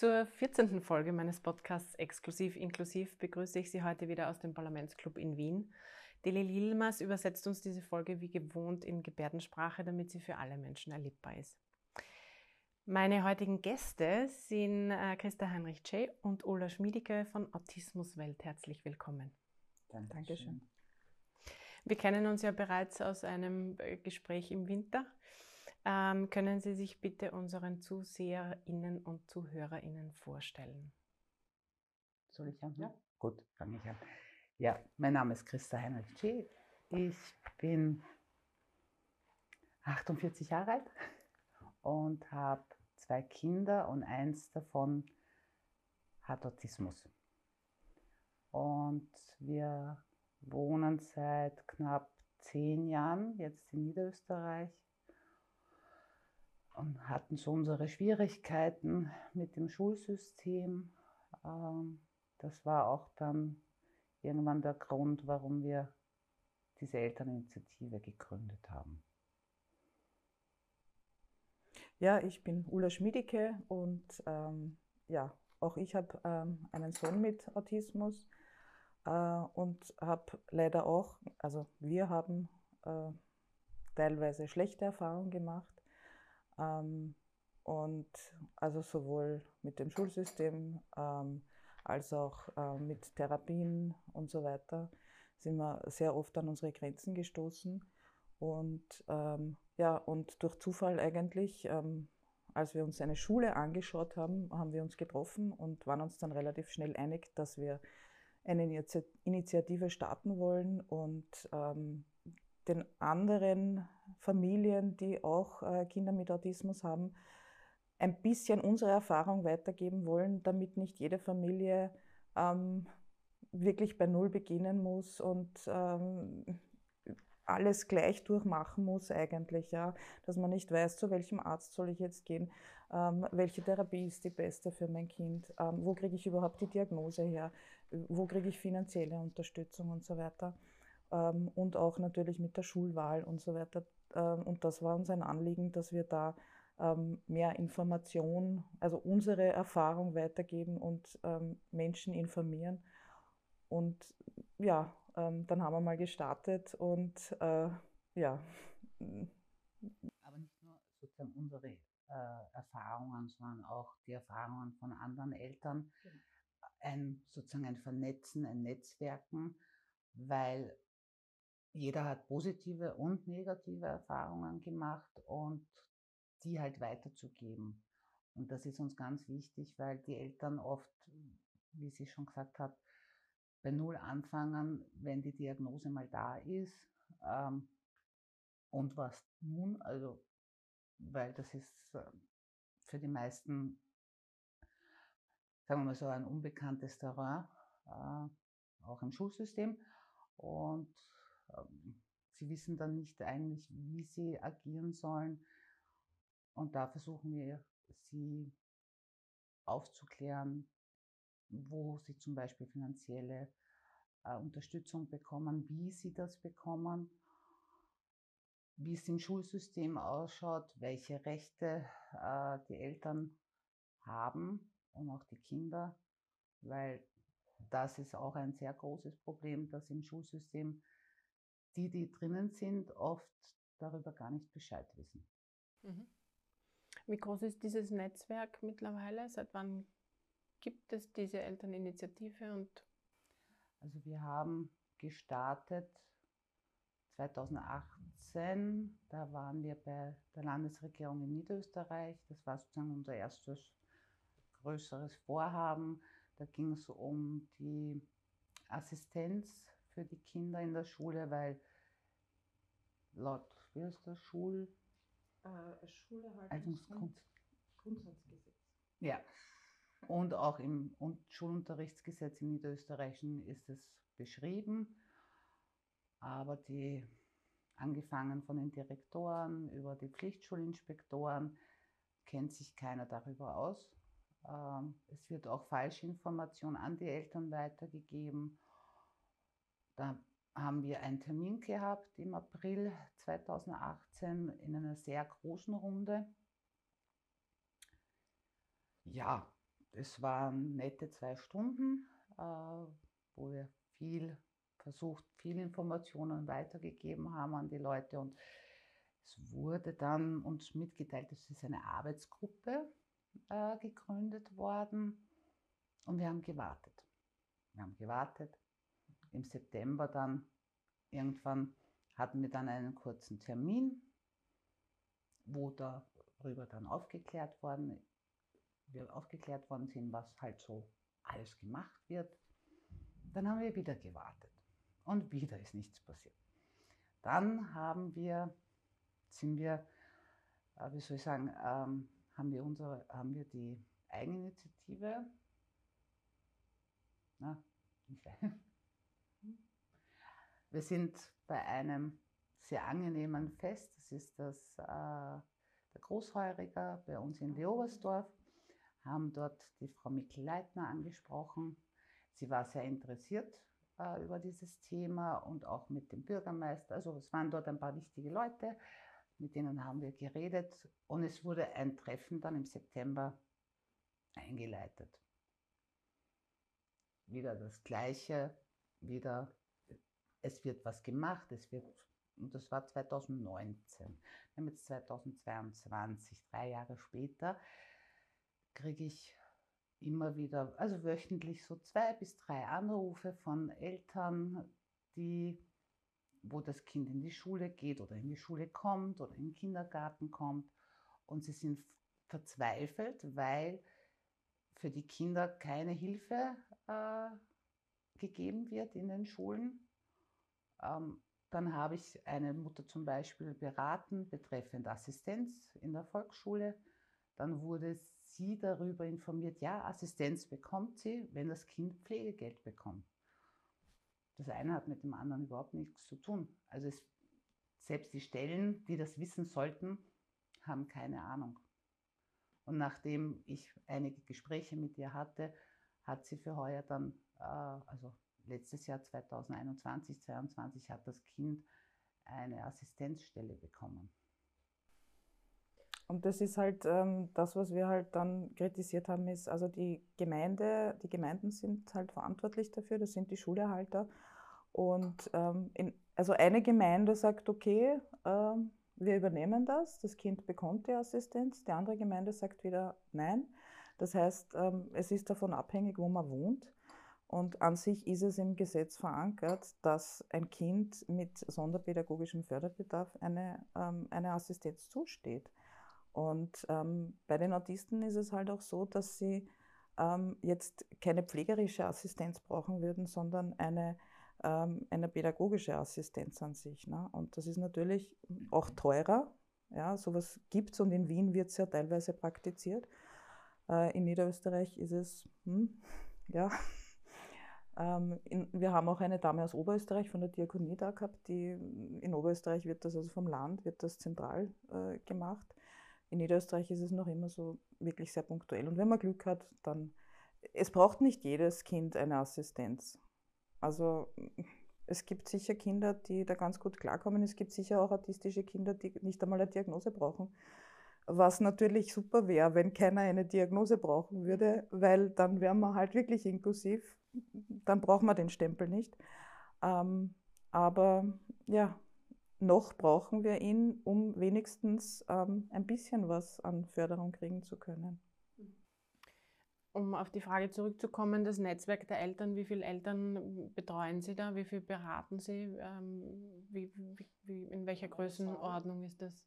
Zur 14. Folge meines Podcasts Exklusiv Inklusiv begrüße ich Sie heute wieder aus dem Parlamentsclub in Wien. Deli Lilmas übersetzt uns diese Folge wie gewohnt in Gebärdensprache, damit sie für alle Menschen erlebbar ist. Meine heutigen Gäste sind äh, Christa Heinrich J. und Ola Schmiedike von Autismuswelt. Herzlich willkommen. Dankeschön. Dankeschön. Wir kennen uns ja bereits aus einem äh, Gespräch im Winter. Ähm, können Sie sich bitte unseren ZuseherInnen und ZuhörerInnen vorstellen? Soll ich anfangen? Ja. Gut, fange ich an. Ja, mein Name ist Christa Heinrich G. Ich bin 48 Jahre alt und habe zwei Kinder und eins davon hat Autismus. Und wir wohnen seit knapp zehn Jahren jetzt in Niederösterreich und hatten so unsere Schwierigkeiten mit dem Schulsystem. Ähm, das war auch dann irgendwann der Grund, warum wir diese Elterninitiative gegründet haben. Ja, ich bin Ulla Schmiedike und ähm, ja, auch ich habe ähm, einen Sohn mit Autismus äh, und habe leider auch, also wir haben äh, teilweise schlechte Erfahrungen gemacht ähm, und also sowohl mit dem Schulsystem ähm, als auch äh, mit Therapien und so weiter sind wir sehr oft an unsere Grenzen gestoßen. Und ähm, ja, und durch Zufall eigentlich, ähm, als wir uns eine Schule angeschaut haben, haben wir uns getroffen und waren uns dann relativ schnell einig, dass wir eine Initiative starten wollen und ähm, den anderen Familien, die auch äh, Kinder mit Autismus haben, ein bisschen unsere Erfahrung weitergeben wollen, damit nicht jede Familie ähm, wirklich bei Null beginnen muss und ähm, alles gleich durchmachen muss eigentlich, ja, dass man nicht weiß, zu welchem Arzt soll ich jetzt gehen, ähm, welche Therapie ist die beste für mein Kind, ähm, wo kriege ich überhaupt die Diagnose her, wo kriege ich finanzielle Unterstützung und so weiter ähm, und auch natürlich mit der Schulwahl und so weiter. Ähm, und das war uns ein Anliegen, dass wir da ähm, mehr Information, also unsere Erfahrung weitergeben und ähm, Menschen informieren. Und ja, dann haben wir mal gestartet und äh, ja. Aber nicht nur sozusagen unsere äh, Erfahrungen, sondern auch die Erfahrungen von anderen Eltern. Genau. Ein sozusagen ein Vernetzen, ein Netzwerken, weil jeder hat positive und negative Erfahrungen gemacht und die halt weiterzugeben. Und das ist uns ganz wichtig, weil die Eltern oft, wie sie schon gesagt hat, bei Null anfangen, wenn die Diagnose mal da ist. Ähm, und was nun? Also, weil das ist äh, für die meisten, sagen wir mal so, ein unbekanntes Terrain, äh, auch im Schulsystem. Und ähm, sie wissen dann nicht eigentlich, wie sie agieren sollen. Und da versuchen wir, sie aufzuklären, wo sie zum Beispiel finanzielle äh, Unterstützung bekommen, wie sie das bekommen, wie es im Schulsystem ausschaut, welche Rechte äh, die Eltern haben und auch die Kinder, weil das ist auch ein sehr großes Problem, dass im Schulsystem die, die drinnen sind, oft darüber gar nicht Bescheid wissen. Mhm. Wie groß ist dieses Netzwerk mittlerweile? Seit wann gibt es diese Elterninitiative? Und also wir haben gestartet 2018, da waren wir bei der Landesregierung in Niederösterreich. Das war sozusagen unser erstes größeres Vorhaben. Da ging es um die Assistenz für die Kinder in der Schule, weil laut, wie heißt das, Schul... Äh, Schulerhaltungsgrund Grundsatzgesetz. Ja, und auch im Schulunterrichtsgesetz im Niederösterreichischen ist es beschrieben. Aber die, angefangen von den Direktoren über die Pflichtschulinspektoren, kennt sich keiner darüber aus. Ähm, es wird auch Falschinformation an die Eltern weitergegeben. Da haben wir einen Termin gehabt im April 2018 in einer sehr großen Runde. Ja, es waren nette zwei Stunden, äh, wo wir viel versucht, viele Informationen weitergegeben haben an die Leute und es wurde dann uns mitgeteilt, es ist eine Arbeitsgruppe äh, gegründet worden und wir haben gewartet. Wir haben gewartet. Im September dann irgendwann hatten wir dann einen kurzen Termin, wo darüber dann aufgeklärt worden, wir aufgeklärt worden sind, was halt so alles gemacht wird. Dann haben wir wieder gewartet und wieder ist nichts passiert. Dann haben wir, sind wir, äh, wie soll ich sagen, ähm, haben wir, unsere, haben wir die Eigeninitiative, na, wir sind bei einem sehr angenehmen Fest, das ist das, äh, der Großheuriger bei uns in Leobersdorf, haben dort die Frau Mikl-Leitner angesprochen. Sie war sehr interessiert äh, über dieses Thema und auch mit dem Bürgermeister. Also es waren dort ein paar wichtige Leute mit denen haben wir geredet und es wurde ein Treffen dann im September eingeleitet. Wieder das Gleiche, wieder es wird was gemacht, es wird, und das war 2019. Wir haben jetzt 2022, drei Jahre später, kriege ich immer wieder, also wöchentlich so zwei bis drei Anrufe von Eltern, die wo das Kind in die Schule geht oder in die Schule kommt oder in den Kindergarten kommt. Und sie sind verzweifelt, weil für die Kinder keine Hilfe äh, gegeben wird in den Schulen. Ähm, dann habe ich eine Mutter zum Beispiel beraten betreffend Assistenz in der Volksschule. Dann wurde sie darüber informiert, ja, Assistenz bekommt sie, wenn das Kind Pflegegeld bekommt. Das eine hat mit dem anderen überhaupt nichts zu tun. Also es, selbst die Stellen, die das wissen sollten, haben keine Ahnung. Und nachdem ich einige Gespräche mit ihr hatte, hat sie für heuer dann, äh, also letztes Jahr 2021, 2022, hat das Kind eine Assistenzstelle bekommen. Und das ist halt ähm, das, was wir halt dann kritisiert haben, ist, also die Gemeinde, die Gemeinden sind halt verantwortlich dafür, das sind die Schulerhalter. Und ähm, in, also eine Gemeinde sagt, okay, ähm, wir übernehmen das, das Kind bekommt die Assistenz, die andere Gemeinde sagt wieder nein. Das heißt, ähm, es ist davon abhängig, wo man wohnt. Und an sich ist es im Gesetz verankert, dass ein Kind mit sonderpädagogischem Förderbedarf eine, ähm, eine Assistenz zusteht. Und ähm, bei den Autisten ist es halt auch so, dass sie ähm, jetzt keine pflegerische Assistenz brauchen würden, sondern eine ähm, eine pädagogische Assistenz an sich. Ne? Und das ist natürlich auch teurer. Ja, sowas gibt es und in Wien wird es ja teilweise praktiziert. Äh, in Niederösterreich ist es, hm, ja. Ähm, wir haben auch eine Dame aus Oberösterreich von der Diakonie da gehabt, die in Oberösterreich wird das, also vom Land, wird das zentral äh, gemacht. In Niederösterreich ist es noch immer so wirklich sehr punktuell. Und wenn man Glück hat, dann, es braucht nicht jedes Kind eine Assistenz. Also es gibt sicher Kinder, die da ganz gut klarkommen. Es gibt sicher auch autistische Kinder, die nicht einmal eine Diagnose brauchen. Was natürlich super wäre, wenn keiner eine Diagnose brauchen würde, weil dann wären wir halt wirklich inklusiv. Dann brauchen wir den Stempel nicht. Ähm, aber ja, noch brauchen wir ihn, um wenigstens ähm, ein bisschen was an Förderung kriegen zu können. Um auf die Frage zurückzukommen, das Netzwerk der Eltern, wie viele Eltern betreuen Sie da, wie viel beraten Sie, ähm, wie, wie, wie, in welcher Größenordnung ist das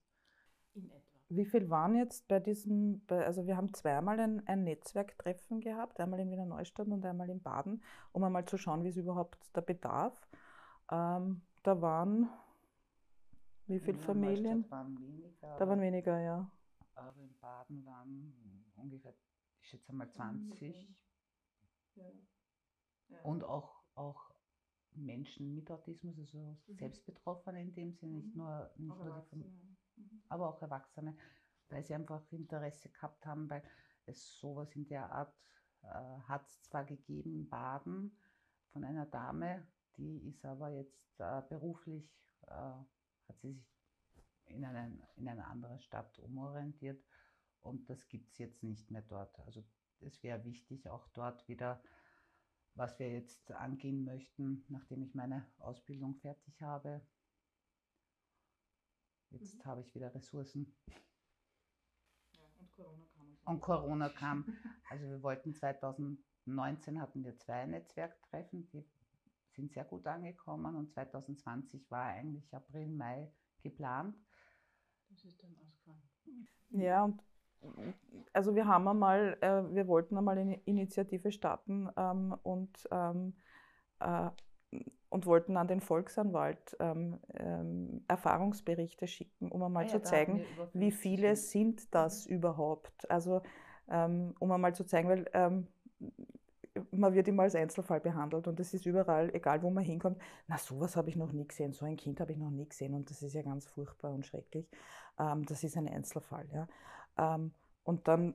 in etwa? Wie viel waren jetzt bei diesem, bei, also wir haben zweimal ein, ein Netzwerktreffen gehabt, einmal in Wiener Neustadt und einmal in Baden, um einmal zu schauen, wie ist überhaupt der Bedarf. Ähm, da waren, wie viele Familien? Waren weniger, da waren weniger, ja. Aber in Baden waren ungefähr ich schätze mal 20. Ja. Ja. Und auch, auch Menschen mit Autismus, also mhm. Selbstbetroffene in dem Sinne, nicht mhm. nur, nicht nur die Familie, mhm. aber auch Erwachsene, weil sie einfach Interesse gehabt haben, weil es sowas in der Art äh, hat es zwar gegeben in Baden von einer Dame, die ist aber jetzt äh, beruflich, äh, hat sie sich in, einen, in eine andere Stadt umorientiert und das gibt es jetzt nicht mehr dort. Also es wäre wichtig, auch dort wieder, was wir jetzt angehen möchten, nachdem ich meine Ausbildung fertig habe. Jetzt mhm. habe ich wieder Ressourcen. Ja, und Corona kam. Und Corona kam. Also wir wollten 2019 hatten wir zwei Netzwerktreffen, die sind sehr gut angekommen und 2020 war eigentlich April, Mai geplant. Das ist dann ausgefallen. Ja, und also wir haben einmal, äh, wir wollten einmal eine Initiative starten ähm, und, ähm, äh, und wollten an den Volksanwalt ähm, ähm Erfahrungsberichte schicken, um einmal ah, ja, zu zeigen, wie viele sind das mhm. überhaupt. Also ähm, um einmal zu zeigen, weil ähm, man wird immer als Einzelfall behandelt und es ist überall, egal wo man hinkommt, na sowas habe ich noch nie gesehen, so ein Kind habe ich noch nie gesehen und das ist ja ganz furchtbar und schrecklich. das ist ein Einzelfall. Ja. Ähm, und dann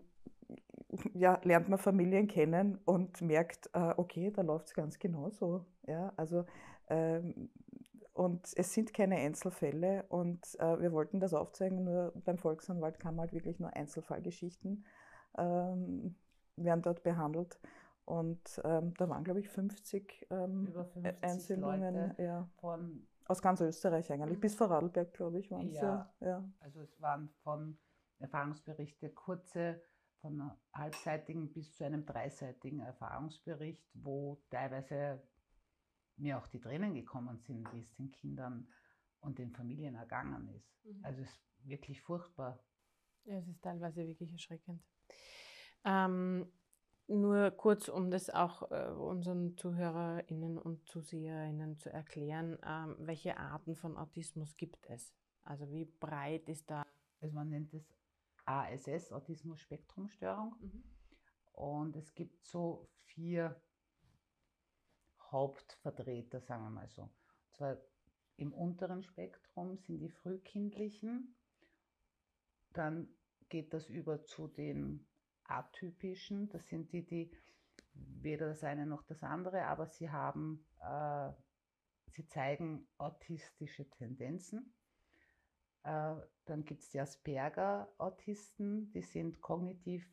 ja, lernt man Familien kennen und merkt, äh, okay, da läuft es ganz genauso. Ja, also, ähm, und es sind keine Einzelfälle und äh, wir wollten das aufzeigen, nur beim Volksanwalt kamen halt wirklich nur Einzelfallgeschichten, ähm, werden dort behandelt. Und ähm, da waren, glaube ich, 50, ähm, Über 50 Einsendungen ja, von aus ganz Österreich eigentlich, bis Vorarlberg, glaube ich, waren es. Ja, ja, also es waren von Erfahrungsberichte, kurze von halbseitigen bis zu einem dreiseitigen Erfahrungsbericht, wo teilweise mir auch die Tränen gekommen sind, wie es den Kindern und den Familien ergangen ist. Mhm. Also es ist wirklich furchtbar. Ja, es ist teilweise wirklich erschreckend. Ähm, nur kurz, um das auch äh, unseren ZuhörerInnen und ZuseherInnen zu erklären, ähm, welche Arten von Autismus gibt es? Also wie breit ist da? Also man nennt es ASS, Autismus-Spektrum-Störung. Mhm. Und es gibt so vier Hauptvertreter, sagen wir mal so. Und zwar im unteren Spektrum sind die frühkindlichen, dann geht das über zu den atypischen, das sind die, die weder das eine noch das andere, aber sie haben, äh, sie zeigen autistische Tendenzen. Äh, dann gibt es die Asperger-Autisten, die sind kognitiv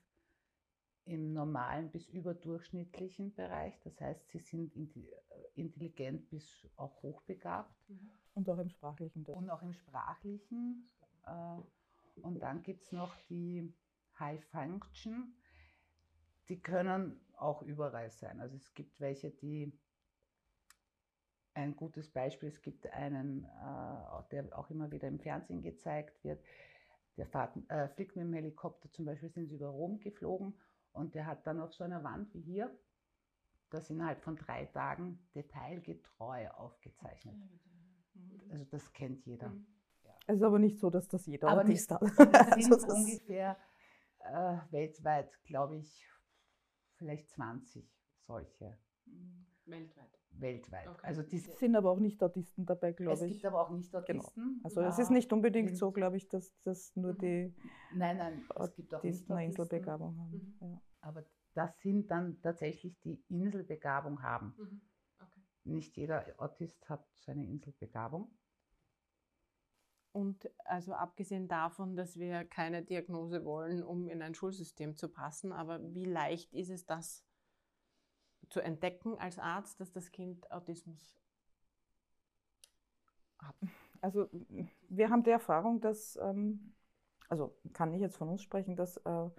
im normalen bis überdurchschnittlichen Bereich. Das heißt, sie sind äh, intelligent bis auch hochbegabt. Mhm. Und auch im sprachlichen. Und auch im sprachlichen. Äh, und dann gibt es noch die High Function. Die können auch überall sein. Also es gibt welche, die ein gutes Beispiel. Es gibt einen, äh, der auch immer wieder im Fernsehen gezeigt wird. Der fährt, äh, fliegt mit dem Helikopter, zum Beispiel sind sie über Rom geflogen und der hat dann auf so einer Wand wie hier das innerhalb von drei Tagen detailgetreu aufgezeichnet. Mhm. Also das kennt jeder. Mhm. Es ist aber nicht so, dass das jeder aber Autist hat. Es sind also ungefähr äh, weltweit, glaube ich, vielleicht 20 solche. Mhm. Weltweit weltweit. Okay. Also die sind aber auch nicht Autisten dabei, glaube ich. Es gibt aber auch nicht Autisten. Genau. Also ja. es ist nicht unbedingt so, glaube ich, dass, dass nur mhm. die nein, nein, es gibt auch nicht eine Inselbegabung haben. Mhm. Ja. Aber das sind dann tatsächlich die Inselbegabung haben. Mhm. Okay. Nicht jeder Autist hat seine Inselbegabung. Und also abgesehen davon, dass wir keine Diagnose wollen, um in ein Schulsystem zu passen, aber wie leicht ist es, das zu entdecken als Arzt, dass das Kind Autismus hat? also wir haben die Erfahrung, dass, ähm, also kann ich jetzt von uns sprechen, dass, äh,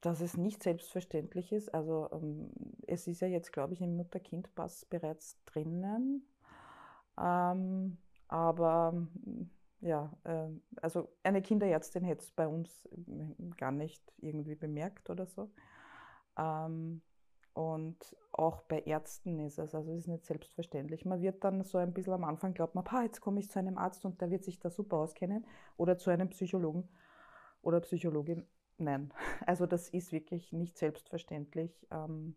dass es nicht selbstverständlich ist. Also ähm, es ist ja jetzt, glaube ich, im Mutter-Kind-Pass bereits drinnen. Ähm, aber ja, äh, also eine Kinderärztin hätte es bei uns gar nicht irgendwie bemerkt oder so. Ähm, und auch bei Ärzten ist es, also es ist nicht selbstverständlich. Man wird dann so ein bisschen am Anfang, glaubt man, jetzt komme ich zu einem Arzt und der wird sich da super auskennen oder zu einem Psychologen oder Psychologin. Nein, also das ist wirklich nicht selbstverständlich. Ähm,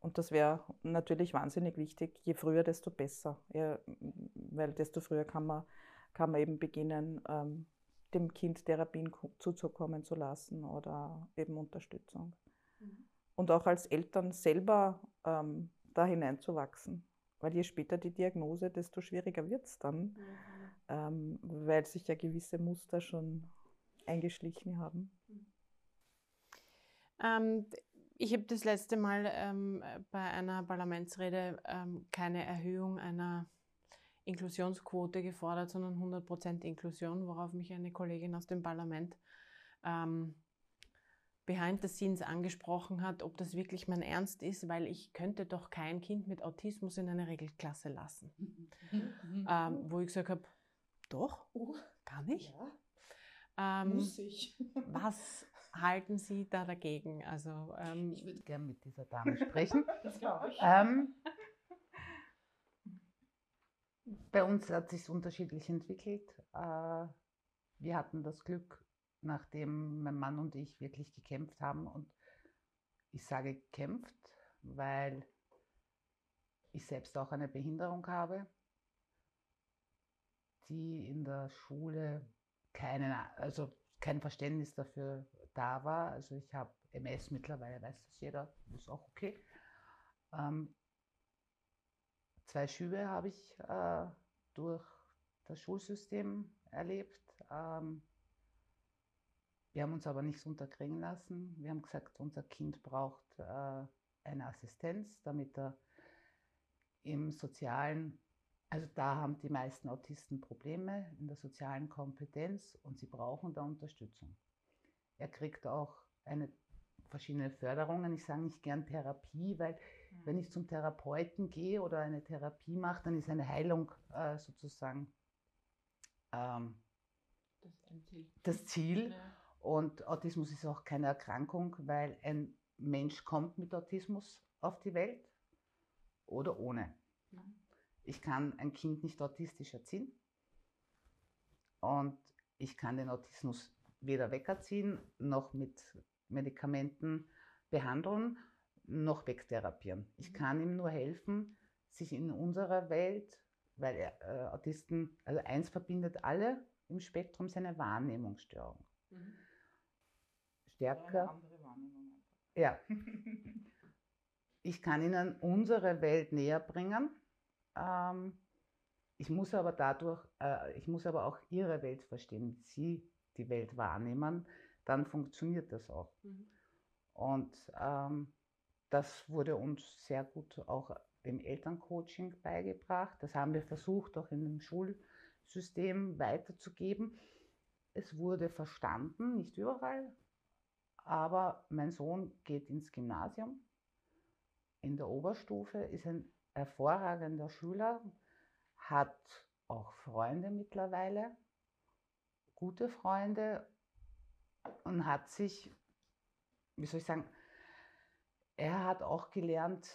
und das wäre natürlich wahnsinnig wichtig. Je früher, desto besser. Weil desto früher kann man, kann man eben beginnen, ähm, dem Kind Therapien zuzukommen zu lassen oder eben Unterstützung. Mhm und auch als Eltern selber ähm, da hineinzuwachsen. Weil je später die Diagnose, desto schwieriger wird es dann, mhm. ähm, weil sich ja gewisse Muster schon eingeschlichen haben. Ähm, ich habe das letzte Mal ähm, bei einer Parlamentsrede ähm, keine Erhöhung einer Inklusionsquote gefordert, sondern 100% Inklusion, worauf mich eine Kollegin aus dem Parlament ähm, behind the scenes angesprochen hat, ob das wirklich mein Ernst ist, weil ich könnte doch kein Kind mit Autismus in eine Regelklasse lassen. ähm, wo ich gesagt habe, doch, oh. kann ich. Ja. Ähm, Muss ich. was halten Sie da dagegen? Also, ähm, ich würde gerne mit dieser Dame sprechen. das glaube ich. Ähm, bei uns hat sich unterschiedlich entwickelt. Äh, wir hatten das Glück, nachdem mein Mann und ich wirklich gekämpft haben. Und ich sage gekämpft, weil ich selbst auch eine Behinderung habe, die in der Schule keinen, also kein Verständnis dafür da war. Also ich habe MS mittlerweile, weiß das jeder, ist auch okay. Ähm, zwei Schübe habe ich äh, durch das Schulsystem erlebt. Ähm, wir haben uns aber nichts unterkriegen lassen. Wir haben gesagt, unser Kind braucht äh, eine Assistenz, damit er im sozialen, also da haben die meisten Autisten Probleme in der sozialen Kompetenz und sie brauchen da Unterstützung. Er kriegt auch eine verschiedene Förderungen. Ich sage nicht gern Therapie, weil mhm. wenn ich zum Therapeuten gehe oder eine Therapie mache, dann ist eine Heilung äh, sozusagen ähm, das Ziel. Das Ziel. Ja. Und Autismus ist auch keine Erkrankung, weil ein Mensch kommt mit Autismus auf die Welt oder ohne. Ich kann ein Kind nicht autistisch erziehen und ich kann den Autismus weder wegerziehen noch mit Medikamenten behandeln noch wegtherapieren. Ich mhm. kann ihm nur helfen, sich in unserer Welt, weil äh, Autisten, also eins verbindet alle im Spektrum, seine Wahrnehmungsstörung. Mhm stärker. Ja. Ich kann Ihnen unsere Welt näher bringen. Ähm, ich muss aber dadurch, äh, ich muss aber auch Ihre Welt verstehen, wie Sie die Welt wahrnehmen, dann funktioniert das auch. Mhm. Und ähm, das wurde uns sehr gut auch im Elterncoaching beigebracht. Das haben wir versucht, auch in dem Schulsystem weiterzugeben. Es wurde verstanden, nicht überall, aber mein Sohn geht ins Gymnasium. In der Oberstufe ist ein hervorragender Schüler, hat auch Freunde mittlerweile, gute Freunde und hat sich, wie soll ich sagen, er hat auch gelernt,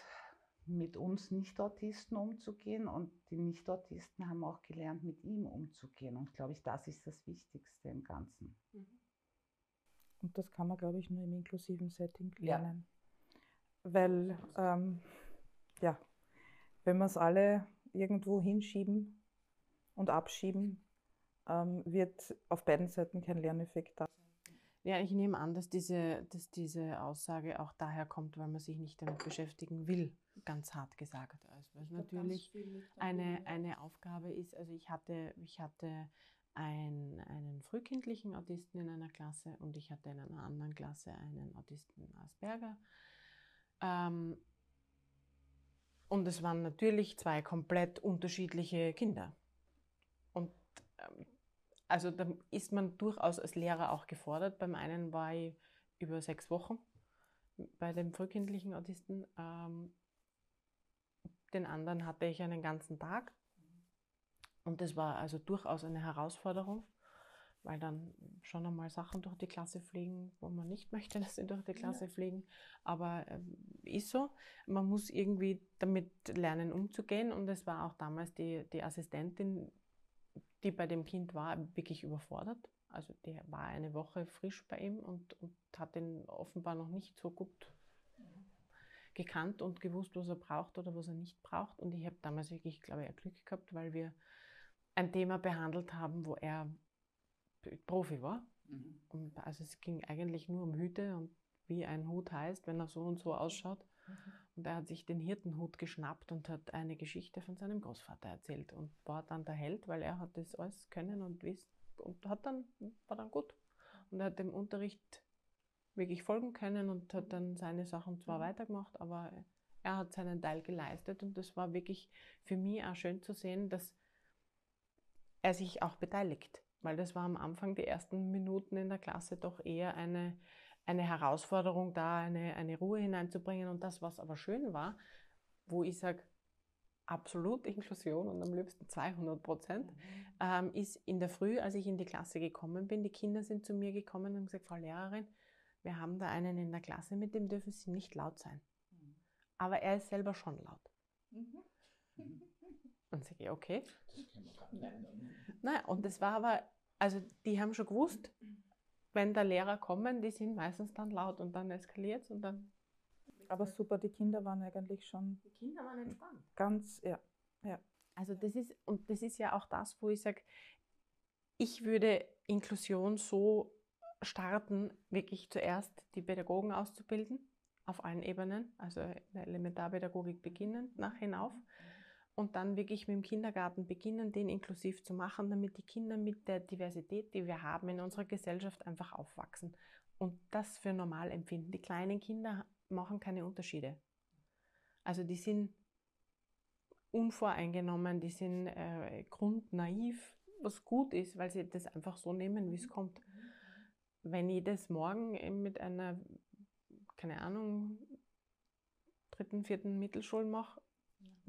mit uns Nicht-Autisten umzugehen und die Nicht-Autisten haben auch gelernt, mit ihm umzugehen. Und glaube ich, das ist das Wichtigste im Ganzen. Mhm. Und das kann man, glaube ich, nur im inklusiven Setting lernen. Ja. Weil, ähm, ja, wenn wir es alle irgendwo hinschieben und abschieben, ähm, wird auf beiden Seiten kein Lerneffekt da sein. Ja, ich nehme an, dass diese, dass diese Aussage auch daher kommt, weil man sich nicht damit beschäftigen will, ganz hart gesagt. Also, es natürlich eine, eine Aufgabe ist. Also ich hatte, ich hatte ein, einen frühkindlichen Autisten in einer Klasse und ich hatte in einer anderen Klasse einen Autisten Asperger. Ähm, und es waren natürlich zwei komplett unterschiedliche Kinder. ähm, also da ist man durchaus als Lehrer auch gefordert. Beim einen war ich über sechs Wochen bei dem frühkindlichen Autisten. Ähm, den anderen hatte ich einen ganzen Tag. Und das war also durchaus eine Herausforderung, weil dann schon einmal Sachen durch die Klasse fliegen, wo man nicht möchte, dass sie durch die Klasse ja. fliegen. Aber äh, ist so. Man muss irgendwie damit lernen, umzugehen. Und es war auch damals die, die Assistentin, die bei dem Kind war, wirklich überfordert. Also die war eine Woche frisch bei ihm und, und hat ihn offenbar noch nicht so gut gekannt und gewusst, was er braucht oder was er nicht braucht. Und ich habe damals wirklich, glaube ich, Glück gehabt, weil wir ein Thema behandelt haben, wo er Profi war. Mhm. Also es ging eigentlich nur um Hüte und wie ein Hut heißt, wenn er so und so ausschaut. Mhm. Und er hat sich den Hirtenhut geschnappt und hat eine Geschichte von seinem Großvater erzählt und war dann der Held, weil er hat das alles können und wisst und hat dann, war dann gut. Und er hat dem Unterricht wirklich folgen können und hat dann seine Sachen zwar mhm. weitergemacht, aber er hat seinen Teil geleistet und das war wirklich für mich auch schön zu sehen, dass er sich auch beteiligt, weil das war am Anfang die ersten Minuten in der Klasse doch eher eine, eine Herausforderung da, eine, eine Ruhe hineinzubringen und das, was aber schön war, wo ich sage, absolut Inklusion und am liebsten 200 Prozent, mhm. ähm, ist in der Früh, als ich in die Klasse gekommen bin, die Kinder sind zu mir gekommen und gesagt, Frau Lehrerin, wir haben da einen in der Klasse, mit dem dürfen Sie nicht laut sein. Mhm. Aber er ist selber schon laut. Mhm. Und sage ich, okay. Naja, und das war aber, also die haben schon gewusst, wenn der Lehrer kommen, die sind meistens dann laut und dann eskaliert es und dann. Aber super, die Kinder waren eigentlich schon. Die Kinder waren entspannt. Ganz, ja. ja. Also das ist, und das ist ja auch das, wo ich sage, ich würde Inklusion so starten, wirklich zuerst die Pädagogen auszubilden, auf allen Ebenen, also in der Elementarpädagogik beginnen, nach hinauf. Und dann wirklich mit dem Kindergarten beginnen, den inklusiv zu machen, damit die Kinder mit der Diversität, die wir haben in unserer Gesellschaft, einfach aufwachsen und das für normal empfinden. Die kleinen Kinder machen keine Unterschiede. Also die sind unvoreingenommen, die sind äh, grundnaiv, was gut ist, weil sie das einfach so nehmen, wie es kommt wenn ich das morgen mit einer, keine Ahnung, dritten, vierten Mittelschule mache,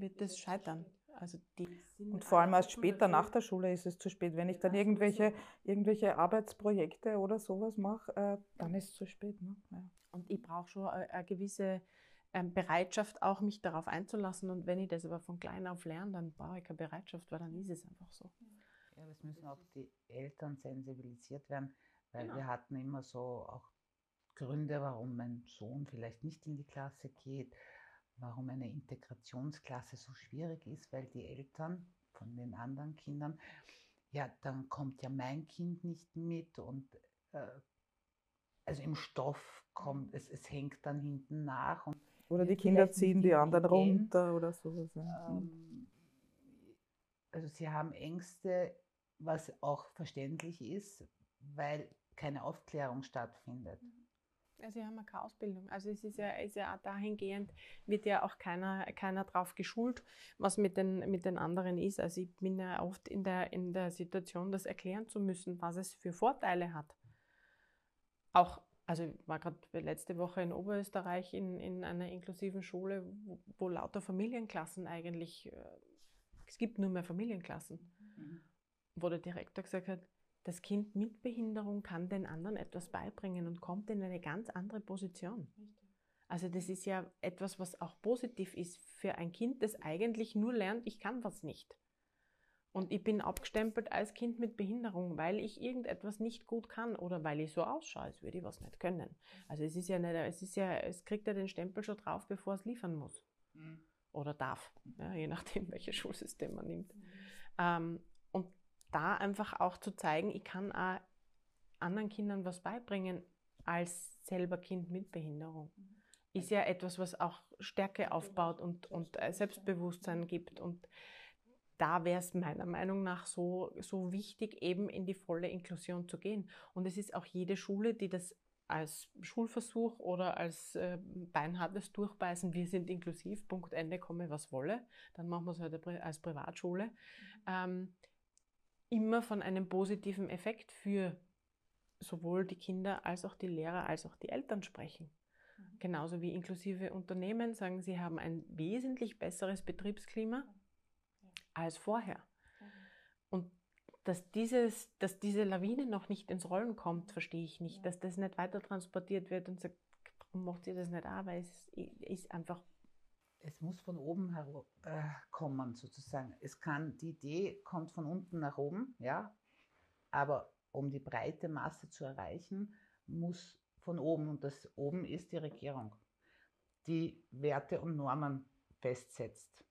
wird das scheitern. Also die und vor allem erst später nach der Schule ist es zu spät. Wenn ich dann irgendwelche, irgendwelche Arbeitsprojekte oder sowas mache, äh, dann ist es zu spät. Ne? Ja. Und ich brauche schon eine, eine gewisse ähm, Bereitschaft, auch mich darauf einzulassen. Und wenn ich das aber von klein auf lerne, dann brauche ich keine Bereitschaft, weil dann ist es einfach so. Ja, es müssen auch die Eltern sensibilisiert werden weil genau. wir hatten immer so auch Gründe, warum mein Sohn vielleicht nicht in die Klasse geht, warum eine Integrationsklasse so schwierig ist, weil die Eltern von den anderen Kindern, ja, dann kommt ja mein Kind nicht mit und äh, also im Stoff kommt, es, es hängt dann hinten nach. Und oder die Kinder ziehen die anderen runter oder sowas. Ähm, also sie haben Ängste, was auch verständlich ist, weil keine Aufklärung stattfindet. Also sie haben ja keine Ausbildung. Also es ist ja, ist ja auch dahingehend, wird ja auch keiner, keiner drauf geschult, was mit den, mit den anderen ist. Also ich bin ja oft in der, in der Situation, das erklären zu müssen, was es für Vorteile hat. Auch, also ich war gerade letzte Woche in Oberösterreich in, in einer inklusiven Schule, wo, wo lauter Familienklassen eigentlich, äh, es gibt nur mehr Familienklassen, mhm. wo der Direktor gesagt hat, das Kind mit Behinderung kann den anderen etwas beibringen und kommt in eine ganz andere Position. Also das ist ja etwas, was auch positiv ist für ein Kind, das eigentlich nur lernt, ich kann was nicht. Und ich bin abgestempelt als Kind mit Behinderung, weil ich irgendetwas nicht gut kann oder weil ich so ausschaue, als würde ich was nicht können. Also es ist ja nicht, es ist ja, es kriegt ja den Stempel schon drauf, bevor es liefern muss. Mhm. Oder darf, ja, je nachdem, welches Schulsystem man nimmt. Mhm. Ähm, da einfach auch zu zeigen, ich kann auch anderen Kindern was beibringen als selber Kind mit Behinderung. Ist ja etwas, was auch Stärke aufbaut und, und äh, Selbstbewusstsein gibt. Und da wäre es meiner Meinung nach so, so wichtig, eben in die volle Inklusion zu gehen. Und es ist auch jede Schule, die das als Schulversuch oder als äh, beinhartes Durchbeißen, wir sind inklusiv, Punkt Ende, komme was wolle, dann machen wir es halt als Privatschule. Ähm, immer von einem positiven Effekt für sowohl die Kinder als auch die Lehrer als auch die Eltern sprechen. Mhm. Genauso wie inklusive Unternehmen sagen, sie haben ein wesentlich besseres Betriebsklima als vorher. Mhm. Und dass, dieses, dass diese Lawine noch nicht ins Rollen kommt, verstehe ich nicht. Dass das nicht weiter transportiert wird und sagt, warum macht sie das nicht auch? Weil es ist einfach. Es muss von oben her äh, kommen, sozusagen. Es kann, die Idee kommt von unten nach oben, ja, aber um die breite Masse zu erreichen, muss von oben, und das oben ist die Regierung, die Werte und Normen festsetzt.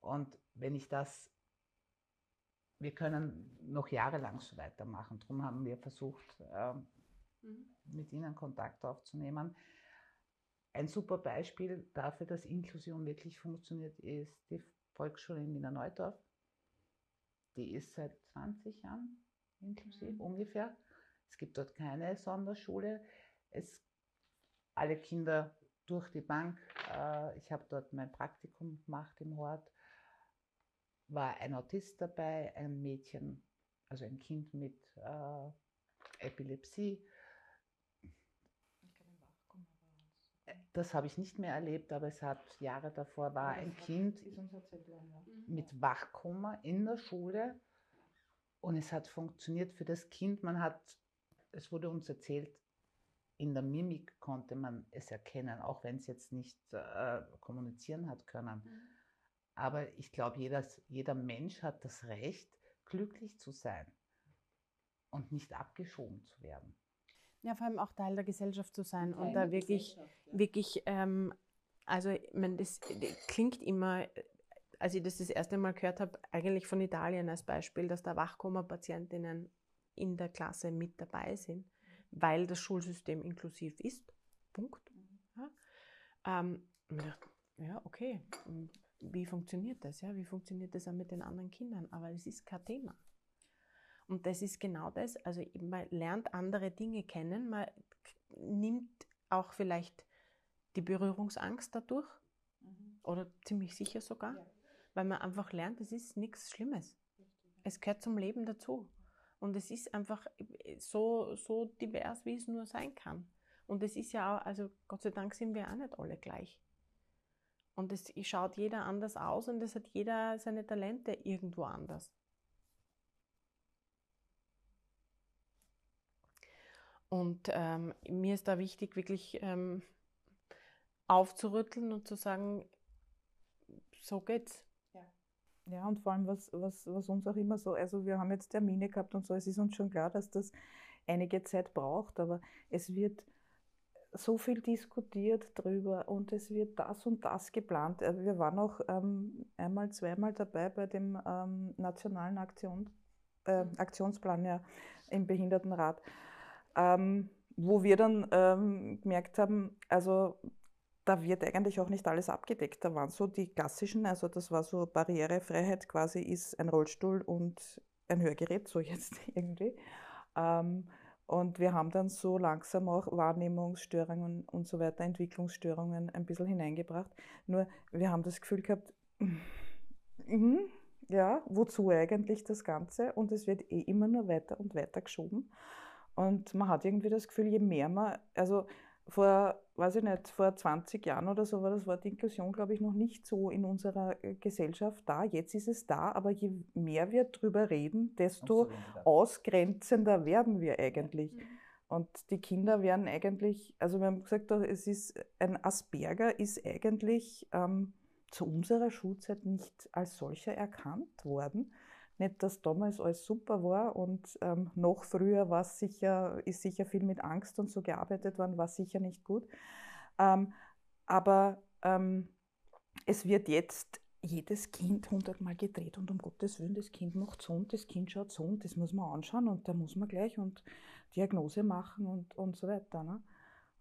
Und wenn ich das, wir können noch jahrelang so weitermachen, darum haben wir versucht, äh, mhm. mit Ihnen Kontakt aufzunehmen. Ein super Beispiel dafür, dass Inklusion wirklich funktioniert, ist die Volksschule in Wiener Neudorf. Die ist seit 20 Jahren inklusiv mhm. ungefähr. Es gibt dort keine Sonderschule. Es, alle Kinder durch die Bank. Äh, ich habe dort mein Praktikum gemacht im Hort. War ein Autist dabei, ein Mädchen, also ein Kind mit äh, Epilepsie. Das habe ich nicht mehr erlebt, aber es hat Jahre davor war ein Kind mit Wachkoma in der Schule und es hat funktioniert für das Kind. Man hat, es wurde uns erzählt, in der Mimik konnte man es erkennen, auch wenn es jetzt nicht äh, kommunizieren hat können. Mhm. Aber ich glaube, jeder, jeder Mensch hat das Recht, glücklich zu sein und nicht abgeschoben zu werden. Ja, vor allem auch Teil der Gesellschaft zu sein Teil und da wirklich, ja. wirklich, ähm, also ich meine, das, das klingt immer als ich das das erste Mal gehört habe, eigentlich von Italien als Beispiel, dass da Wachkoma-Patientinnen in der Klasse mit dabei sind, weil das Schulsystem inklusiv ist. Punkt. Ja, ähm, ja okay, wie funktioniert das? Ja? Wie funktioniert das auch mit den anderen Kindern? Aber es ist kein Thema. Und das ist genau das. Also man lernt andere Dinge kennen, man nimmt auch vielleicht die Berührungsangst dadurch mhm. oder ziemlich sicher sogar. Ja weil man einfach lernt, es ist nichts Schlimmes. Es gehört zum Leben dazu. Und es ist einfach so, so divers, wie es nur sein kann. Und es ist ja auch, also Gott sei Dank sind wir auch nicht alle gleich. Und es schaut jeder anders aus und es hat jeder seine Talente irgendwo anders. Und ähm, mir ist da wichtig, wirklich ähm, aufzurütteln und zu sagen, so geht's. Ja, und vor allem, was, was, was uns auch immer so, also wir haben jetzt Termine gehabt und so, es ist uns schon klar, dass das einige Zeit braucht, aber es wird so viel diskutiert drüber und es wird das und das geplant. Äh, wir waren auch ähm, einmal, zweimal dabei bei dem ähm, nationalen Aktion, äh, Aktionsplan ja, im Behindertenrat, ähm, wo wir dann ähm, gemerkt haben, also da wird eigentlich auch nicht alles abgedeckt. Da waren so die klassischen, also das war so Barrierefreiheit quasi ist ein Rollstuhl und ein Hörgerät, so jetzt irgendwie. Ähm, und wir haben dann so langsam auch Wahrnehmungsstörungen und so weiter, Entwicklungsstörungen ein bisschen hineingebracht. Nur wir haben das Gefühl gehabt, mm, ja, wozu eigentlich das Ganze? Und es wird eh immer nur weiter und weiter geschoben. Und man hat irgendwie das Gefühl, je mehr man, also vor, weiß ich nicht, vor 20 Jahren oder so war das Wort Inklusion, glaube ich, noch nicht so in unserer äh, Gesellschaft da. Jetzt ist es da, aber je mehr wir drüber reden, desto ausgrenzender werden wir eigentlich. Mhm. Und die Kinder werden eigentlich, also wir haben gesagt, es ist ein Asperger ist eigentlich ähm, zu unserer Schulzeit nicht als solcher erkannt worden. Nicht, dass damals alles super war und ähm, noch früher war sicher, ist sicher viel mit Angst und so gearbeitet worden, war sicher nicht gut. Ähm, aber ähm, es wird jetzt jedes Kind hundertmal gedreht und um Gottes Willen, das Kind macht so und das Kind schaut so und das muss man anschauen und da muss man gleich und Diagnose machen und, und so weiter. Ne?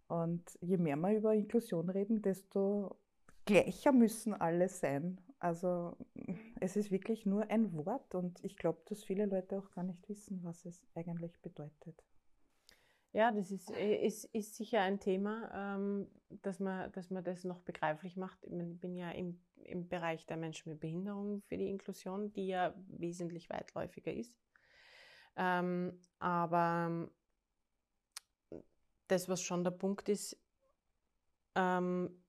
Und je mehr wir über Inklusion reden, desto gleicher müssen alle sein. Also es ist wirklich nur ein Wort und ich glaube, dass viele Leute auch gar nicht wissen, was es eigentlich bedeutet. Ja, das ist, äh, ist, ist sicher ein Thema, ähm, dass, man, dass man das noch begreiflich macht. Ich bin ja im, im Bereich der Menschen mit Behinderung für die Inklusion, die ja wesentlich weitläufiger ist. Ähm, aber das, was schon der Punkt ist, ähm,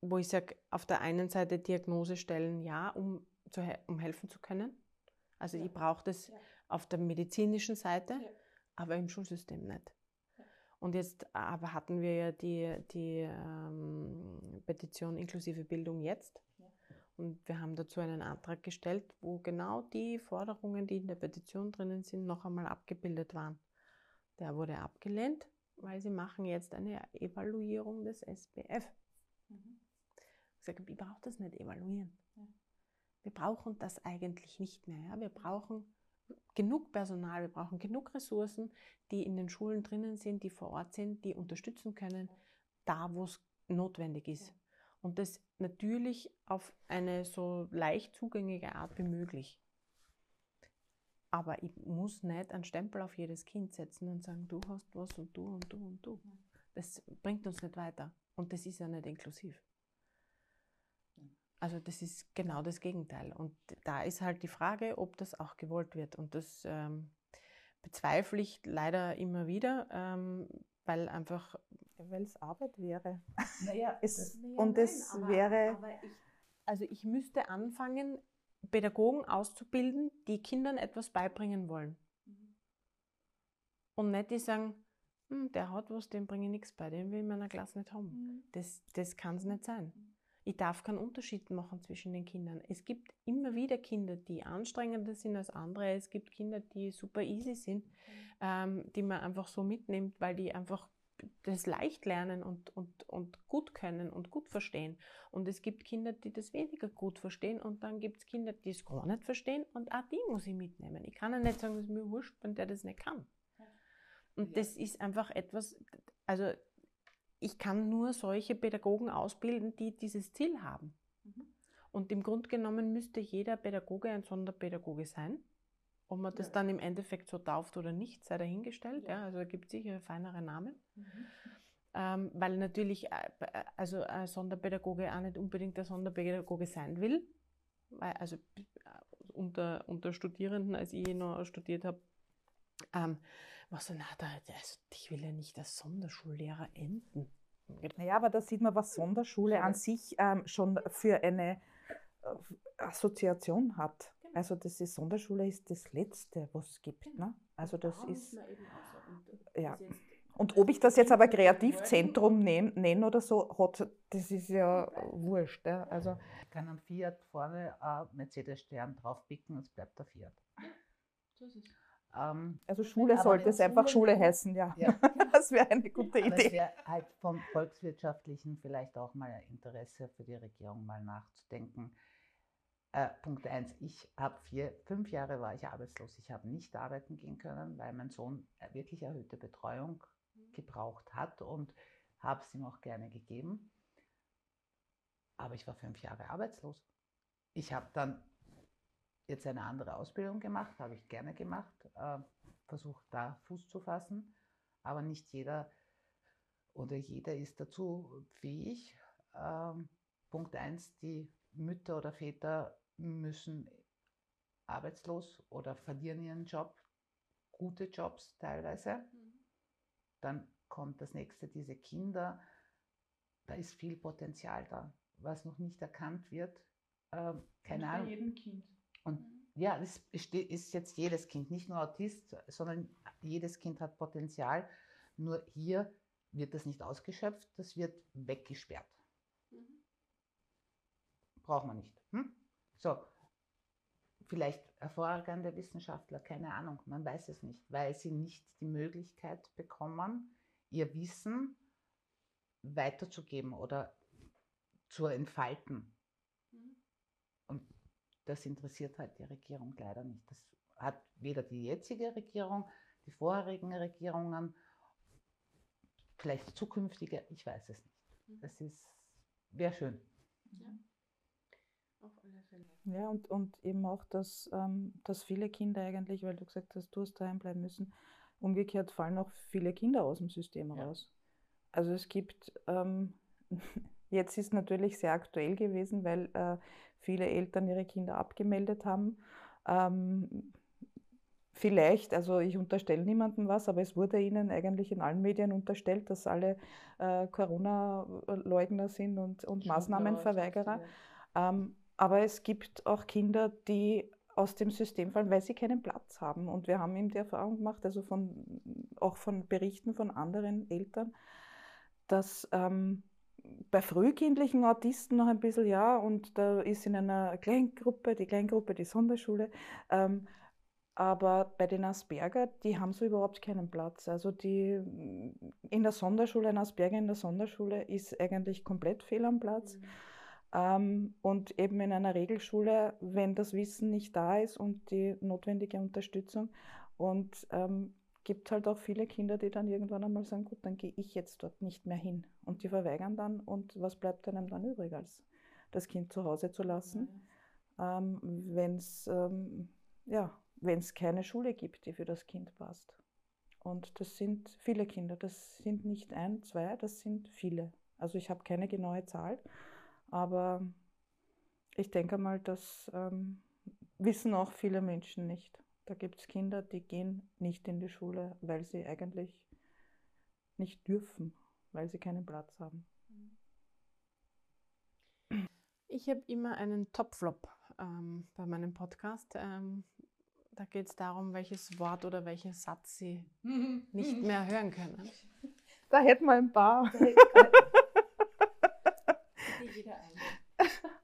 wo ich sage, auf der einen Seite Diagnose stellen, ja, um, zu, um helfen zu können. Also ja. ich brauche das ja. auf der medizinischen Seite, ja. aber im Schulsystem nicht. Und jetzt aber hatten wir ja die, die ähm, Petition inklusive Bildung jetzt. Und wir haben dazu einen Antrag gestellt, wo genau die Forderungen, die in der Petition drinnen sind, noch einmal abgebildet waren. Der wurde abgelehnt, weil sie machen jetzt eine Evaluierung des SPF. Mhm. Ich sage, ich brauche das nicht evaluieren. Ja. Wir brauchen das eigentlich nicht mehr. Ja? Wir brauchen genug Personal, wir brauchen genug Ressourcen, die in den Schulen drinnen sind, die vor Ort sind, die unterstützen können, da wo es notwendig ist. Und das natürlich auf eine so leicht zugängliche Art wie möglich. Aber ich muss nicht einen Stempel auf jedes Kind setzen und sagen, du hast was und du und du und du. Das bringt uns nicht weiter. Und das ist ja nicht inklusiv. Also das ist genau das Gegenteil. Und da ist halt die Frage, ob das auch gewollt wird. Und das ähm, bezweifle ich leider immer wieder, ähm, weil einfach... Weil es Arbeit wäre. Naja, es, das, naja, und nein, es aber, wäre... Aber ich, also ich müsste anfangen, Pädagogen auszubilden, die Kindern etwas beibringen wollen. Mhm. Und nicht die sagen, hm, der hat was, dem bringe ich nichts bei, den will ich in meiner Klasse nicht haben. Mhm. Das, das kann es nicht sein. Ich darf keinen Unterschied machen zwischen den Kindern. Es gibt immer wieder Kinder, die anstrengender sind als andere. Es gibt Kinder, die super easy sind, mhm. ähm, die man einfach so mitnimmt, weil die einfach das leicht lernen und, und, und gut können und gut verstehen. Und es gibt Kinder, die das weniger gut verstehen und dann gibt es Kinder, die es gar nicht verstehen und auch die muss ich mitnehmen. Ich kann ja nicht sagen, es ist mir wurscht, wenn der das nicht kann. Und das ist einfach etwas, also ich kann nur solche Pädagogen ausbilden, die dieses Ziel haben. Mhm. Und im Grunde genommen müsste jeder Pädagoge ein Sonderpädagoge sein. Ob man das ja. dann im Endeffekt so tauft oder nicht, sei dahingestellt. Ja. ja also da gibt es sicher feinere Namen. Mhm. Ähm, weil natürlich äh, äh, also ein Sonderpädagoge auch nicht unbedingt der Sonderpädagoge sein will. Weil, also äh, unter, unter Studierenden, als ich noch studiert habe, ähm, was so, na, da, also, ich will ja nicht als Sonderschullehrer enden. Naja, aber da sieht man, was Sonderschule an sich ähm, schon für eine äh, Assoziation hat. Genau. Also das ist Sonderschule ist das Letzte, was es gibt. Genau. Ne? Also das ist ja. Und ob ich das jetzt aber Kreativzentrum nenne oder so, hat, das ist ja wurscht. Ja? Also ich kann am Fiat vorne ein Mercedes-Stern draufpicken und es bleibt der Fiat. Ja, so ist es. Ähm, also Schule sollte es einfach Schule heißen, ja. ja. das wäre eine gute Idee. Aber es wäre halt vom Volkswirtschaftlichen vielleicht auch mal ein Interesse für die Regierung mal nachzudenken. Äh, Punkt eins: Ich habe vier, fünf Jahre war ich arbeitslos. Ich habe nicht arbeiten gehen können, weil mein Sohn wirklich erhöhte Betreuung gebraucht hat und habe es ihm auch gerne gegeben. Aber ich war fünf Jahre arbeitslos. Ich habe dann jetzt eine andere Ausbildung gemacht, habe ich gerne gemacht, äh, versucht da Fuß zu fassen, aber nicht jeder oder jeder ist dazu fähig. Ähm, Punkt eins: die Mütter oder Väter müssen arbeitslos oder verlieren ihren Job, gute Jobs teilweise. Mhm. Dann kommt das nächste, diese Kinder, da ist viel Potenzial da, was noch nicht erkannt wird. Äh, keine Ahnung. Bei jedem Kind. Und ja, das ist jetzt jedes Kind, nicht nur Autist, sondern jedes Kind hat Potenzial. Nur hier wird das nicht ausgeschöpft, das wird weggesperrt. Mhm. Braucht man nicht. Hm? So, vielleicht hervorragende Wissenschaftler, keine Ahnung, man weiß es nicht, weil sie nicht die Möglichkeit bekommen, ihr Wissen weiterzugeben oder zu entfalten. Mhm. Und das interessiert halt die Regierung leider nicht. Das hat weder die jetzige Regierung, die vorherigen Regierungen, vielleicht zukünftige, ich weiß es nicht. Mhm. Das ist, wäre schön. Ja. Auf alle Fälle. Ja, und, und eben auch, dass, ähm, dass viele Kinder eigentlich, weil du gesagt hast, du hast daheim bleiben müssen, umgekehrt fallen auch viele Kinder aus dem System ja. raus. Also es gibt, ähm, jetzt ist natürlich sehr aktuell gewesen, weil äh, viele Eltern ihre Kinder abgemeldet haben. Ähm, vielleicht, also ich unterstelle niemandem was, aber es wurde ihnen eigentlich in allen Medien unterstellt, dass alle äh, Corona-Leugner sind und, und Maßnahmenverweigerer. Ähm, aber es gibt auch Kinder, die aus dem System fallen, weil sie keinen Platz haben. Und wir haben eben die Erfahrung gemacht, also von, auch von Berichten von anderen Eltern, dass ähm, bei frühkindlichen Autisten noch ein bisschen ja, und da ist in einer Kleingruppe, die Kleingruppe, die Sonderschule, ähm, aber bei den Asperger, die haben so überhaupt keinen Platz. Also die in der Sonderschule, ein Asperger in der Sonderschule ist eigentlich komplett fehl am Platz. Mhm. Ähm, und eben in einer Regelschule, wenn das Wissen nicht da ist und die notwendige Unterstützung. Und ähm, gibt halt auch viele Kinder, die dann irgendwann einmal sagen, gut, dann gehe ich jetzt dort nicht mehr hin. Und die verweigern dann. Und was bleibt einem dann übrig, als das Kind zu Hause zu lassen, ähm, wenn es ähm, ja, keine Schule gibt, die für das Kind passt. Und das sind viele Kinder. Das sind nicht ein, zwei, das sind viele. Also ich habe keine genaue Zahl, aber ich denke mal, das ähm, wissen auch viele Menschen nicht. Da gibt es Kinder, die gehen nicht in die Schule, weil sie eigentlich nicht dürfen, weil sie keinen Platz haben. Ich habe immer einen Topflop ähm, bei meinem Podcast. Ähm, da geht es darum, welches Wort oder welchen Satz Sie nicht mehr hören können. Da hätten wir ein paar. jeder ein.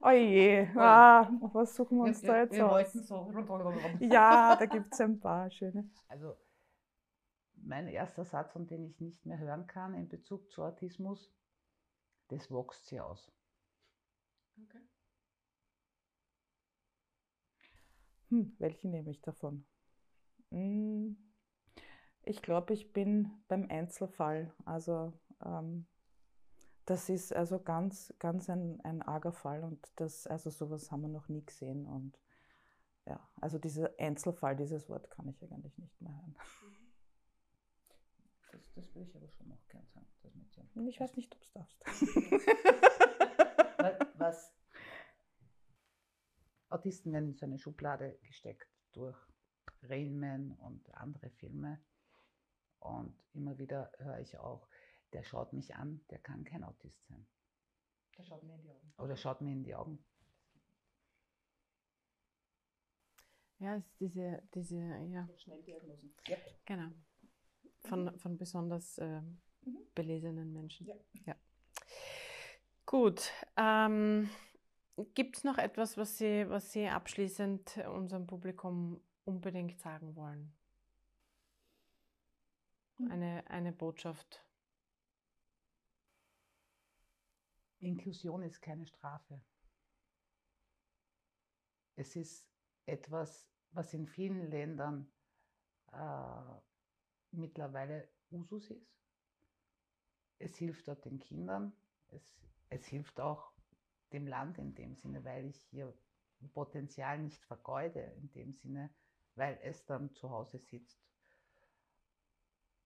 Oje, ah, was suchen wir uns wir, da jetzt wir aus? So ja, da gibt es ein paar schöne. Also mein erster Satz, von dem ich nicht mehr hören kann in Bezug zu Autismus, das wächst sie aus. Okay. Hm, welche nehme ich davon? Hm, ich glaube, ich bin beim Einzelfall. Also ähm, das ist also ganz, ganz ein, ein arger Fall und das, also sowas haben wir noch nie gesehen. Und ja, also dieser Einzelfall, dieses Wort kann ich eigentlich nicht mehr hören. Das, das würde ich aber schon noch gern sagen. Das mit ich weiß nicht, ob du darfst. Was Autisten werden in so eine Schublade gesteckt durch Rainman und andere Filme. Und immer wieder höre ich auch, der schaut mich an, der kann kein Autist sein. Der schaut mir in die Augen. Oder schaut mir in die Augen. Ja, es ist diese, diese, ja. Schnelldiagnosen. Ja. Genau. Von, von besonders äh, mhm. belesenen Menschen. Ja. ja. Gut. Ähm, Gibt es noch etwas, was Sie, was Sie abschließend unserem Publikum unbedingt sagen wollen? Mhm. Eine, eine Botschaft Inklusion ist keine Strafe. Es ist etwas, was in vielen Ländern äh, mittlerweile Usus ist. Es hilft dort den Kindern, es, es hilft auch dem Land in dem Sinne, weil ich hier Potenzial nicht vergeude, in dem Sinne, weil es dann zu Hause sitzt.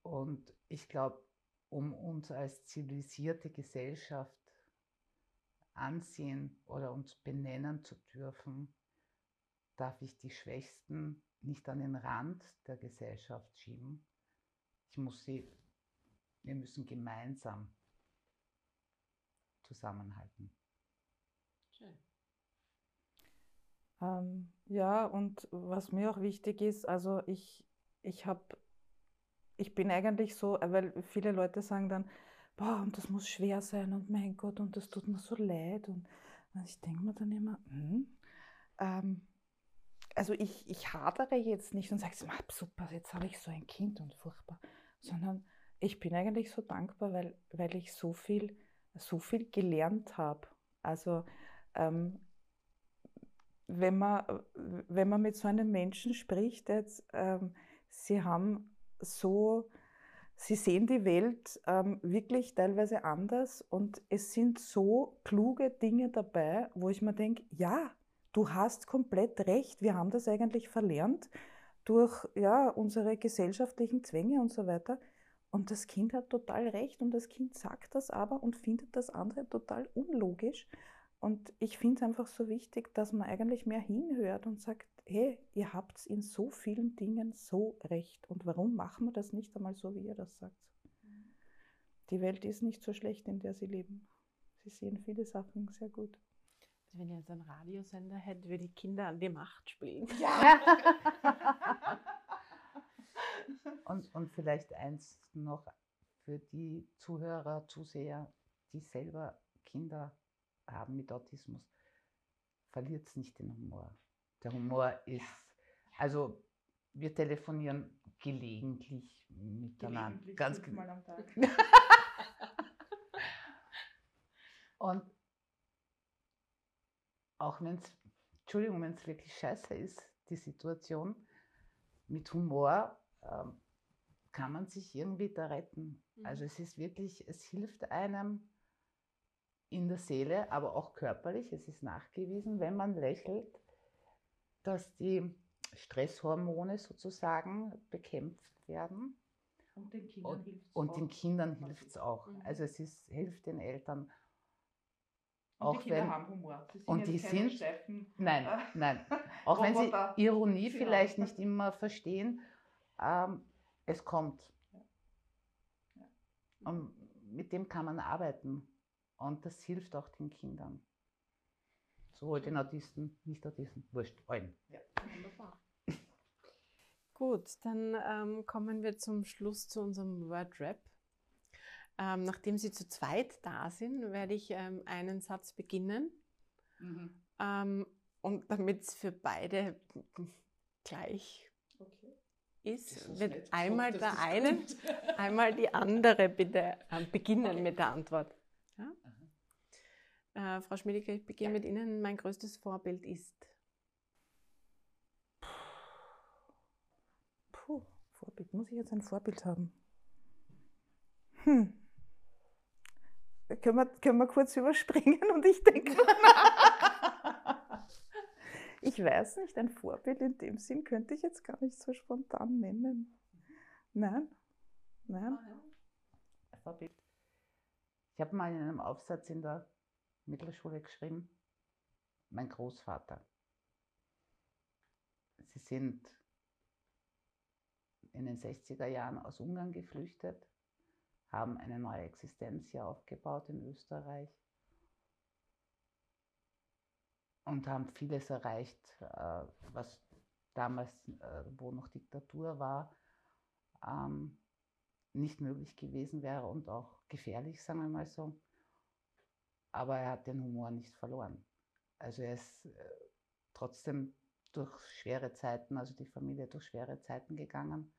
Und ich glaube, um uns als zivilisierte Gesellschaft ansehen oder uns benennen zu dürfen, darf ich die Schwächsten nicht an den Rand der Gesellschaft schieben. Ich muss sie, wir müssen gemeinsam zusammenhalten. Schön. Ähm, ja, und was mir auch wichtig ist, also ich, ich habe, ich bin eigentlich so, weil viele Leute sagen dann, boah, und das muss schwer sein und mein Gott, und das tut mir so leid. Und, ich denke mir dann immer, hm, ähm, also ich, ich hadere jetzt nicht und sage, super, jetzt habe ich so ein Kind und furchtbar, sondern ich bin eigentlich so dankbar, weil, weil ich so viel, so viel gelernt habe. Also ähm, wenn, man, wenn man mit so einem Menschen spricht, jetzt, ähm, sie haben so sie sehen die Welt ähm, wirklich teilweise anders und es sind so kluge Dinge dabei, wo ich mir denke, ja, du hast komplett recht, wir haben das eigentlich verlernt durch ja, unsere gesellschaftlichen Zwänge und so weiter. Und das Kind hat total recht und das Kind sagt das aber und findet das andere total unlogisch. Und ich finde es einfach so wichtig, dass man eigentlich mehr hinhört und sagt, hey, ihr habt in so vielen Dingen so recht. Und warum machen wir das nicht einmal so, wie ihr das sagt? Die Welt ist nicht so schlecht, in der sie leben. Sie sehen viele Sachen sehr gut. Also wenn ihr jetzt einen Radiosender hättet, würde die Kinder an die Macht spielen. Ja. und, und vielleicht eins noch für die Zuhörer, Zuseher, die selber Kinder haben mit Autismus. Verliert nicht den Humor. Der Humor ist, also wir telefonieren gelegentlich miteinander. Gelegentlich, ganz fünfmal am Tag. Und auch wenn es, Entschuldigung, wenn es wirklich scheiße ist, die Situation, mit Humor ähm, kann man sich irgendwie da retten. Mhm. Also es ist wirklich, es hilft einem in der Seele, aber auch körperlich. Es ist nachgewiesen, wenn man lächelt, dass die Stresshormone sozusagen bekämpft werden. Und den Kindern Und, hilft's und auch. den Kindern hilft es auch. Mhm. Also es ist, hilft den Eltern. Und auch die Kinder wenn- haben Humor. Sie sind und die keine sind- steifen, Nein, äh, nein. Auch wenn sie. Ironie Sie vielleicht haben- nicht immer verstehen, ähm, es kommt. Ja. Und mit dem kann man arbeiten. Und das hilft auch den Kindern. Sowohl den Autisten, Nicht-Autisten, wurscht, allen. Ja, wunderbar. Gut, dann ähm, kommen wir zum Schluss zu unserem Word-Rap. Ähm, nachdem Sie zu zweit da sind, werde ich ähm, einen Satz beginnen. Ähm, und damit es für beide gleich Okay. ist, wird einmal der eine, einmal die andere bitte ähm, beginnen Okay. mit der Antwort. Ja? Äh, Frau Schmiedeke, ich beginne mit Ihnen. Mein größtes Vorbild ist. Puh, Vorbild. Muss ich jetzt ein Vorbild haben? Hm. Können wir, können wir kurz überspringen und ich denke. Ich weiß nicht, ein Vorbild in dem Sinn könnte ich jetzt gar nicht so spontan nennen. Nein, nein. Vorbild. Ich habe mal in einem Aufsatz in der Mittelschule geschrieben, mein Großvater. Sie sind in den 60er Jahren aus Ungarn geflüchtet, haben eine neue Existenz hier aufgebaut in Österreich und haben vieles erreicht, äh, was damals, äh, wo noch Diktatur war, ähm, nicht möglich gewesen wäre und auch gefährlich, sagen wir mal so. Aber er hat den Humor nicht verloren. Also er ist äh, trotzdem durch schwere Zeiten, also die Familie durch schwere Zeiten gegangen.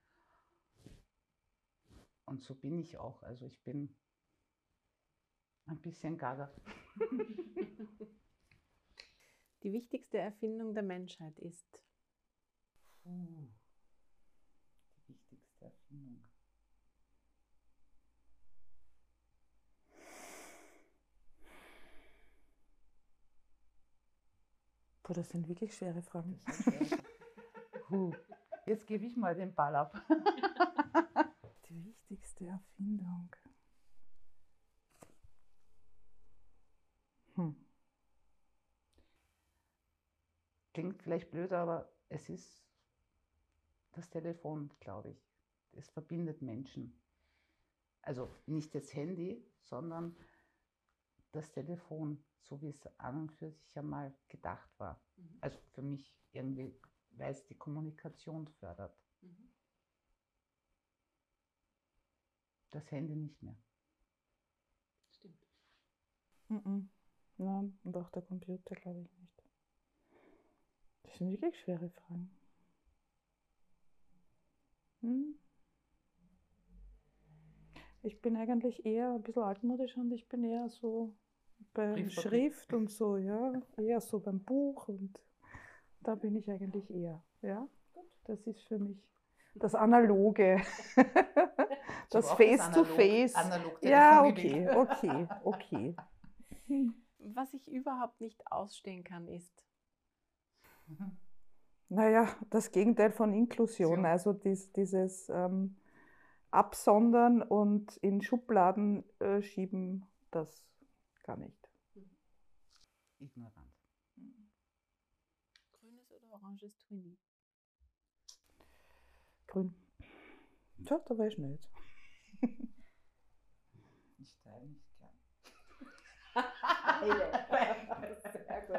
Und so bin ich auch. Also ich bin ein bisschen gaga. Die wichtigste Erfindung der Menschheit ist. Puh. Die wichtigste Erfindung. Puh, das sind wirklich schwere Fragen. Puh. Jetzt gebe ich mal den Ball ab. Die wichtigste Erfindung. Hm. Klingt vielleicht blöd, aber es ist das Telefon, glaube ich. Es verbindet Menschen. Also nicht das Handy, sondern das Telefon, so wie es an und für sich einmal gedacht war. Also für mich irgendwie, weil es die Kommunikation fördert. Das Handy nicht mehr. Stimmt. Mhm. Nein, und auch der Computer glaube ich nicht. Das sind wirklich schwere Fragen. Hm. Ich bin eigentlich eher ein bisschen altmodisch und ich bin eher so bei Briefpapier. Schrift und so, ja. Eher so beim Buch und da bin ich eigentlich eher, ja. Das ist für mich das Analoge. das Face-to-Face. Analog- ja, okay, okay, okay. Was ich überhaupt nicht ausstehen kann, ist. Naja, das Gegenteil von Inklusion, So. also dies, dieses ähm, Absondern und in Schubladen äh, schieben, das gar nicht. Ignoranz. Grünes oder oranges Twinnie? Grün. Schau, da war ich nicht. Ich teile nicht gern. Sehr gut.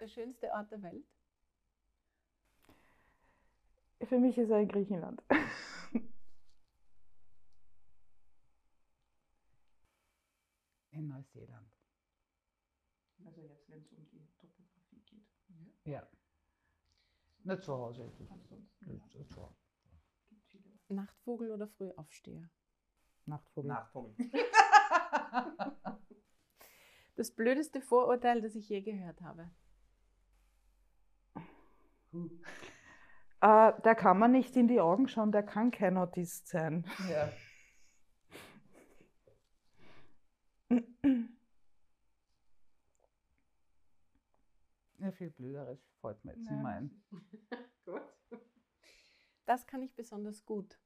Der schönste Ort der Welt? Für mich ist er in Griechenland. In Neuseeland. Also jetzt, wenn es um die Topografie geht. Ja. Nicht zu Hause. Ansonsten Nicht zu Hause. gibt viele. Nachtvogel oder Frühaufsteher? Nachtvogel. Nachvogel. Das blödeste Vorurteil, das ich je gehört habe. Äh, der kann man nicht in die Augen schauen, der kann kein Autist sein. Ja. Ja, viel Blöderes fällt mir jetzt nicht mehr ein. Gut. Das kann ich besonders gut.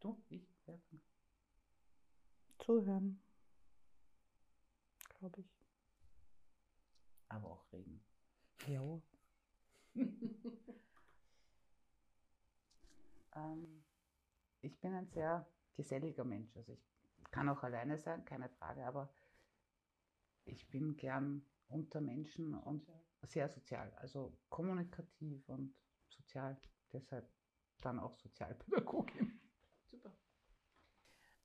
Du? Ich? Ja. Zuhören. Glaube ich. Aber auch reden. Ja. Ähm, ich bin ein sehr geselliger Mensch. Also ich kann auch alleine sein, keine Frage, aber ich bin gern unter Menschen und sehr sozial, also kommunikativ und sozial. Deshalb dann auch Sozialpädagogin. Super.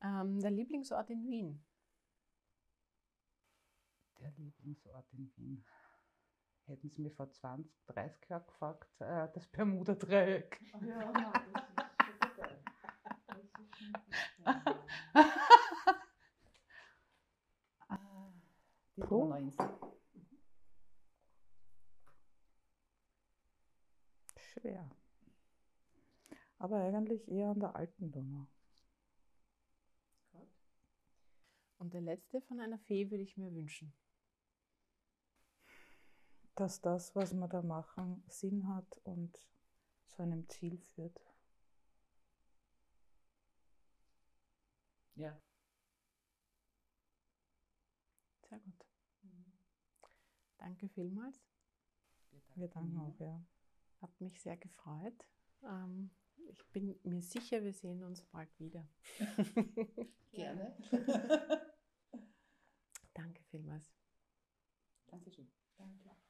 Ähm, der Lieblingsort in Wien? Der Lieblingsort in Wien. Hätten Sie mir vor 20, 30 Jahren gefragt, äh, das Bermuda-Dreieck. Ja, nein, das ist Die. Donauinsel. Schwer. Aber eigentlich eher an der alten Donau. Und der letzte von einer Fee würde ich mir wünschen. Dass das, was wir da machen, Sinn hat und zu einem Ziel führt. Ja. Sehr gut. Danke vielmals. Wir danken auch, ja. Hat mich sehr gefreut. Ähm, ich bin mir sicher, wir sehen uns bald wieder. Gerne. Danke vielmals. Dankeschön. Danke.